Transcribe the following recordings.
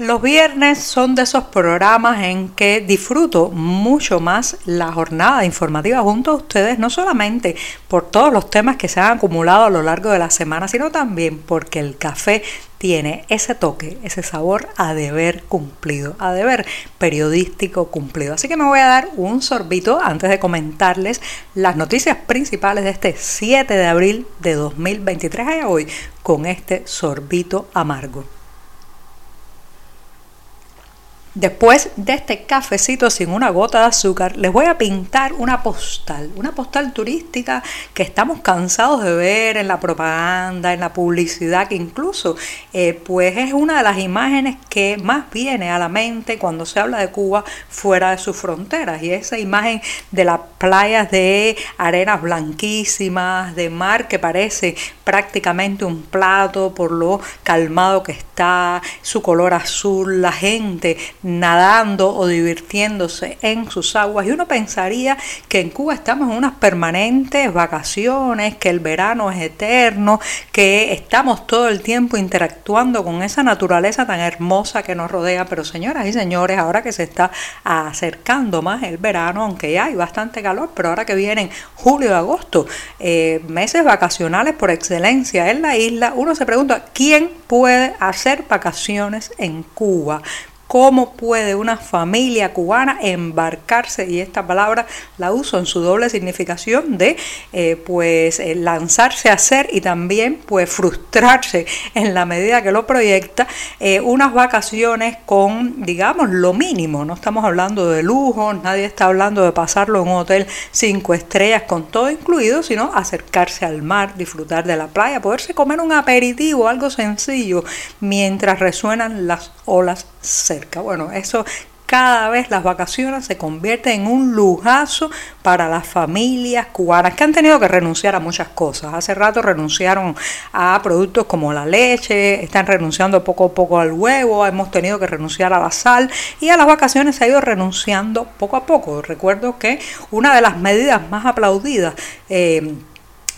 Los viernes son de esos programas en que disfruto mucho más la jornada informativa junto a ustedes, no solamente por todos los temas que se han acumulado a lo largo de la semana, sino también porque el café tiene ese toque, ese sabor a deber cumplido, a deber periodístico cumplido. Así que me voy a dar un sorbito antes de comentarles las noticias principales de este 7 de abril de 2023 a hoy con este sorbito amargo. Después de este cafecito sin una gota de azúcar, les voy a pintar una postal, una postal turística que estamos cansados de ver en la propaganda, en la publicidad, que incluso eh, pues es una de las imágenes que más viene a la mente cuando se habla de Cuba fuera de sus fronteras. Y esa imagen de las playas de arenas blanquísimas, de mar que parece prácticamente un plato por lo calmado que está, su color azul, la gente nadando o divirtiéndose en sus aguas y uno pensaría que en Cuba estamos en unas permanentes vacaciones, que el verano es eterno, que estamos todo el tiempo interactuando con esa naturaleza tan hermosa que nos rodea, pero señoras y señores, ahora que se está acercando más el verano, aunque ya hay bastante calor, pero ahora que vienen julio y agosto, eh, meses vacacionales por excelencia en la isla, uno se pregunta, ¿quién puede hacer vacaciones en Cuba? Cómo puede una familia cubana embarcarse, y esta palabra la uso en su doble significación de eh, pues eh, lanzarse a hacer y también pues frustrarse en la medida que lo proyecta, eh, unas vacaciones con digamos lo mínimo, no estamos hablando de lujo, nadie está hablando de pasarlo en un hotel cinco estrellas con todo incluido, sino acercarse al mar, disfrutar de la playa, poderse comer un aperitivo, algo sencillo, mientras resuenan las olas cerca. Bueno, eso cada vez las vacaciones se convierten en un lujazo para las familias cubanas que han tenido que renunciar a muchas cosas. Hace rato renunciaron a productos como la leche, están renunciando poco a poco al huevo, hemos tenido que renunciar a la sal y a las vacaciones se ha ido renunciando poco a poco. Recuerdo que una de las medidas más aplaudidas eh,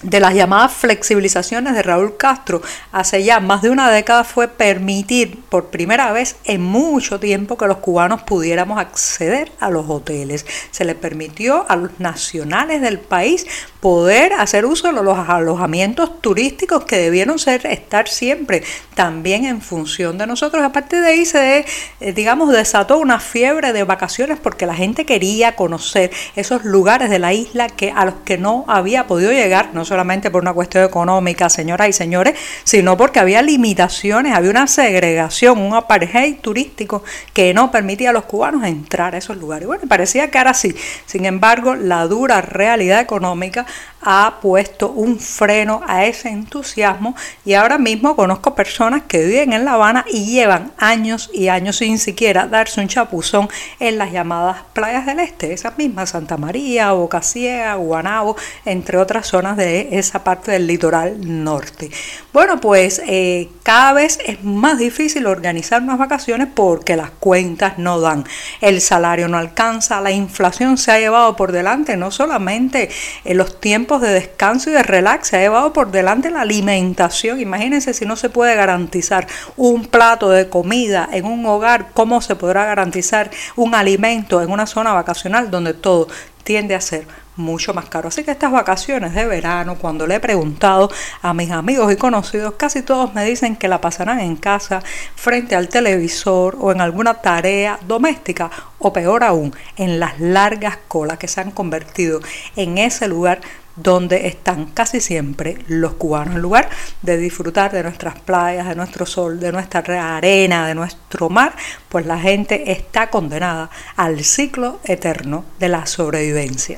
de las llamadas flexibilizaciones de Raúl Castro hace ya más de una década fue permitir por primera vez en mucho tiempo que los cubanos pudiéramos acceder a los hoteles. Se les permitió a los nacionales del país poder hacer uso de los alojamientos turísticos que debieron ser estar siempre también en función de nosotros. A de ahí se, eh, digamos, desató una fiebre de vacaciones porque la gente quería conocer esos lugares de la isla que a los que no había podido llegar, solamente por una cuestión económica, señoras y señores, sino porque había limitaciones, había una segregación, un apartheid turístico que no permitía a los cubanos entrar a esos lugares. Bueno, parecía que era así. Sin embargo, la dura realidad económica ha puesto un freno a ese entusiasmo y ahora mismo conozco personas que viven en La Habana y llevan años y años sin siquiera darse un chapuzón en las llamadas playas del este, esas mismas Santa María, Boca Ciega, Guanabo, entre otras zonas de esa parte del litoral norte. Bueno, pues eh, cada vez es más difícil organizar unas vacaciones porque las cuentas no dan, el salario no alcanza, la inflación se ha llevado por delante no solamente en los tiempos de descanso y de relax, se ha llevado por delante la alimentación. Imagínense si no se puede garantizar un plato de comida en un hogar, ¿cómo se podrá garantizar un alimento en una zona vacacional donde todo tiende a ser mucho más caro. Así que estas vacaciones de verano, cuando le he preguntado a mis amigos y conocidos, casi todos me dicen que la pasarán en casa, frente al televisor o en alguna tarea doméstica o peor aún, en las largas colas que se han convertido en ese lugar donde están casi siempre los cubanos. En lugar de disfrutar de nuestras playas, de nuestro sol, de nuestra arena, de nuestro mar, pues la gente está condenada al ciclo eterno de la sobrevivencia.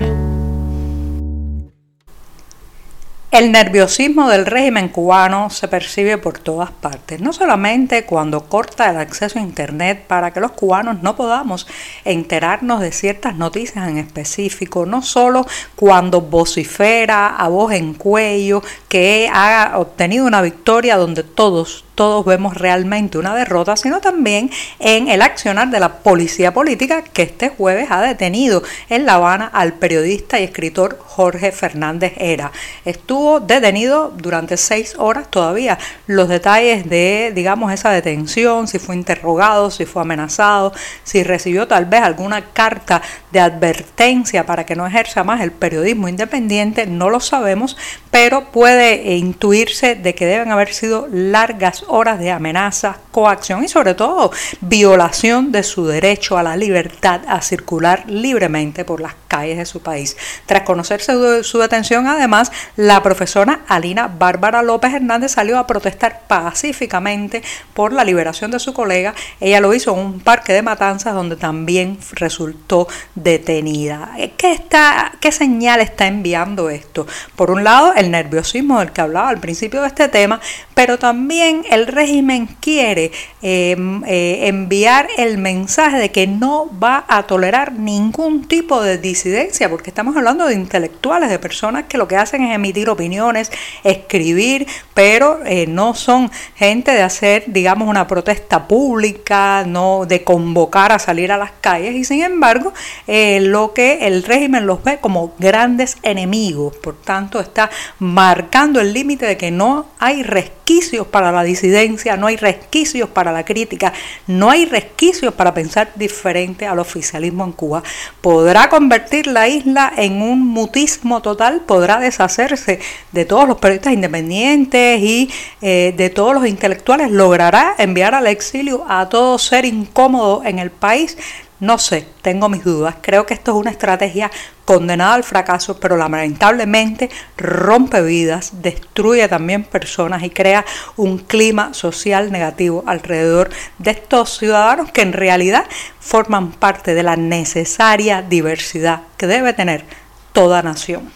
El nerviosismo del régimen cubano se percibe por todas partes, no solamente cuando corta el acceso a Internet para que los cubanos no podamos enterarnos de ciertas noticias en específico, no solo cuando vocifera a voz en cuello que ha obtenido una victoria donde todos todos vemos realmente una derrota, sino también en el accionar de la policía política que este jueves ha detenido en La Habana al periodista y escritor Jorge Fernández Era. Estuvo detenido durante seis horas todavía. Los detalles de, digamos, esa detención, si fue interrogado, si fue amenazado, si recibió tal vez alguna carta de advertencia para que no ejerza más el periodismo independiente, no lo sabemos, pero puede intuirse de que deben haber sido largas horas de amenaza, coacción y sobre todo violación de su derecho a la libertad a circular libremente por las calles de su país. Tras conocerse su detención, además, la profesora Alina Bárbara López Hernández salió a protestar pacíficamente por la liberación de su colega. Ella lo hizo en un parque de matanzas donde también resultó detenida. ¿Qué, está, qué señal está enviando esto? Por un lado, el nerviosismo del que hablaba al principio de este tema, pero también el régimen quiere em, eh, enviar el mensaje de que no va a tolerar ningún tipo de disidencia, porque estamos hablando de intelectuales, de personas que lo que hacen es emitir opiniones, escribir, pero eh, no son gente de hacer, digamos, una protesta pública, no de convocar a salir a las calles, y sin embargo, eh, lo que el régimen los ve como grandes enemigos, por tanto, está marcando el límite de que no hay resquicios para la disidencia, no hay resquicios para la crítica, no hay resquicios para pensar diferente al oficialismo en Cuba. Podrá convertir la isla en un mutismo total, podrá deshacerse de todos los periodistas independientes y eh, de todos los intelectuales, logrará enviar al exilio a todo ser incómodo en el país. No sé, tengo mis dudas. Creo que esto es una estrategia condenada al fracaso, pero lamentablemente rompe vidas, destruye también personas y crea un clima social negativo alrededor de estos ciudadanos que en realidad forman parte de la necesaria diversidad que debe tener toda nación.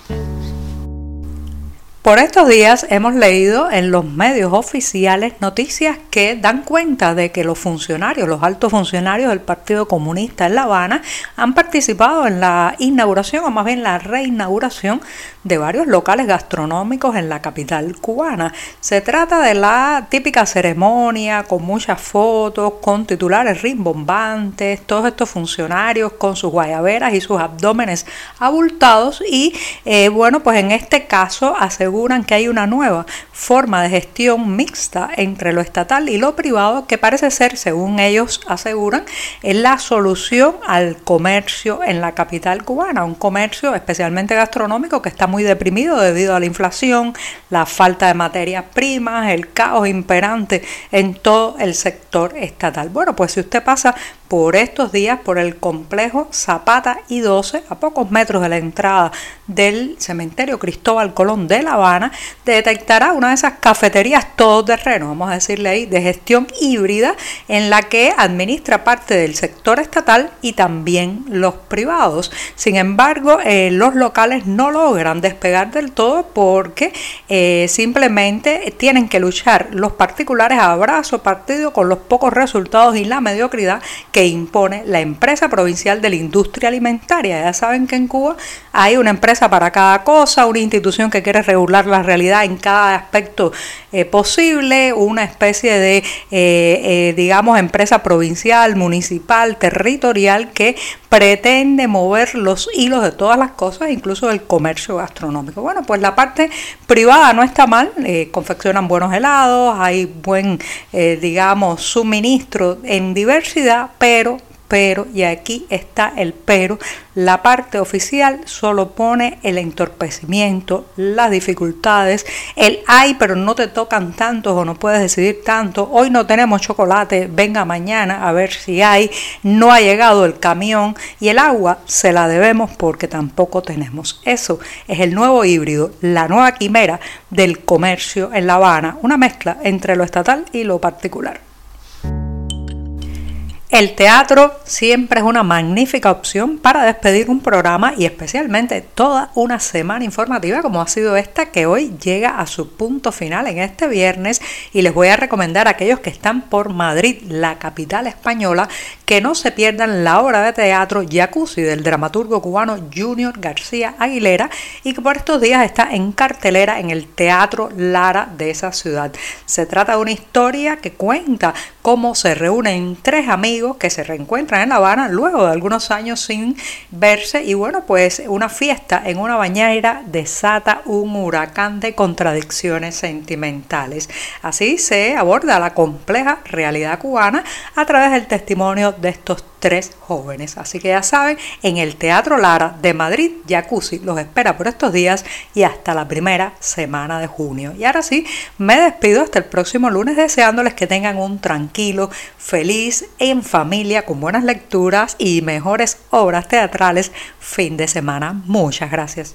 Por estos días hemos leído en los medios oficiales noticias que dan cuenta de que los funcionarios, los altos funcionarios del Partido Comunista en La Habana han participado en la inauguración o más bien la reinauguración de varios locales gastronómicos en la capital cubana. Se trata de la típica ceremonia con muchas fotos, con titulares rimbombantes, todos estos funcionarios con sus guayaberas y sus abdómenes abultados y eh, bueno, pues en este caso aseguran que hay una nueva forma de gestión mixta entre lo estatal y lo privado que parece ser, según ellos aseguran, es la solución al comercio en la capital cubana, un comercio especialmente gastronómico que está muy deprimido debido a la inflación, la falta de materias primas, el caos imperante en todo el sector estatal. Bueno, pues si usted pasa por estos días por el complejo Zapata y 12, a pocos metros de la entrada del cementerio Cristóbal Colón de La Habana, detectará una de esas cafeterías todoterreno, vamos a decirle ahí, de gestión híbrida, en la que administra parte del sector estatal y también los privados. Sin embargo, eh, los locales no logran despegar del todo porque eh, simplemente tienen que luchar los particulares a abrazo partido con los pocos resultados y la mediocridad que impone la empresa provincial de la industria alimentaria. Ya saben que en Cuba hay una empresa para cada cosa, una institución que quiere regular la realidad en cada aspecto eh, posible, una especie de, eh, digamos, empresa provincial, municipal, territorial que pretende mover los hilos de todas las cosas, incluso del comercio gastronómico. Bueno, pues la parte privada no está mal, eh, confeccionan buenos helados, hay buen, eh, digamos, suministro en diversidad, pero pero, y aquí está el pero, la parte oficial solo pone el entorpecimiento, las dificultades, el hay, pero no te tocan tantos o no puedes decidir tanto, hoy no tenemos chocolate, venga mañana a ver si hay, no ha llegado el camión y el agua se la debemos porque tampoco tenemos. Eso es el nuevo híbrido, la nueva quimera del comercio en La Habana, una mezcla entre lo estatal y lo particular. El teatro siempre es una magnífica opción para despedir un programa y especialmente toda una semana informativa como ha sido esta que hoy llega a su punto final en este viernes y les voy a recomendar a aquellos que están por Madrid, la capital española, que no se pierdan la obra de teatro Jacuzzi del dramaturgo cubano Junior García Aguilera y que por estos días está en cartelera en el Teatro Lara de esa ciudad. Se trata de una historia que cuenta cómo se reúnen tres amigos que se reencuentran en La Habana luego de algunos años sin verse y bueno, pues una fiesta en una bañera desata un huracán de contradicciones sentimentales. Así se aborda la compleja realidad cubana a través del testimonio de estos tres jóvenes. Así que ya saben, en el Teatro Lara de Madrid, Jacuzzi los espera por estos días y hasta la primera semana de junio. Y ahora sí, me despido hasta el próximo lunes deseándoles que tengan un tranquilo, feliz, en familia, con buenas lecturas y mejores obras teatrales fin de semana. Muchas gracias.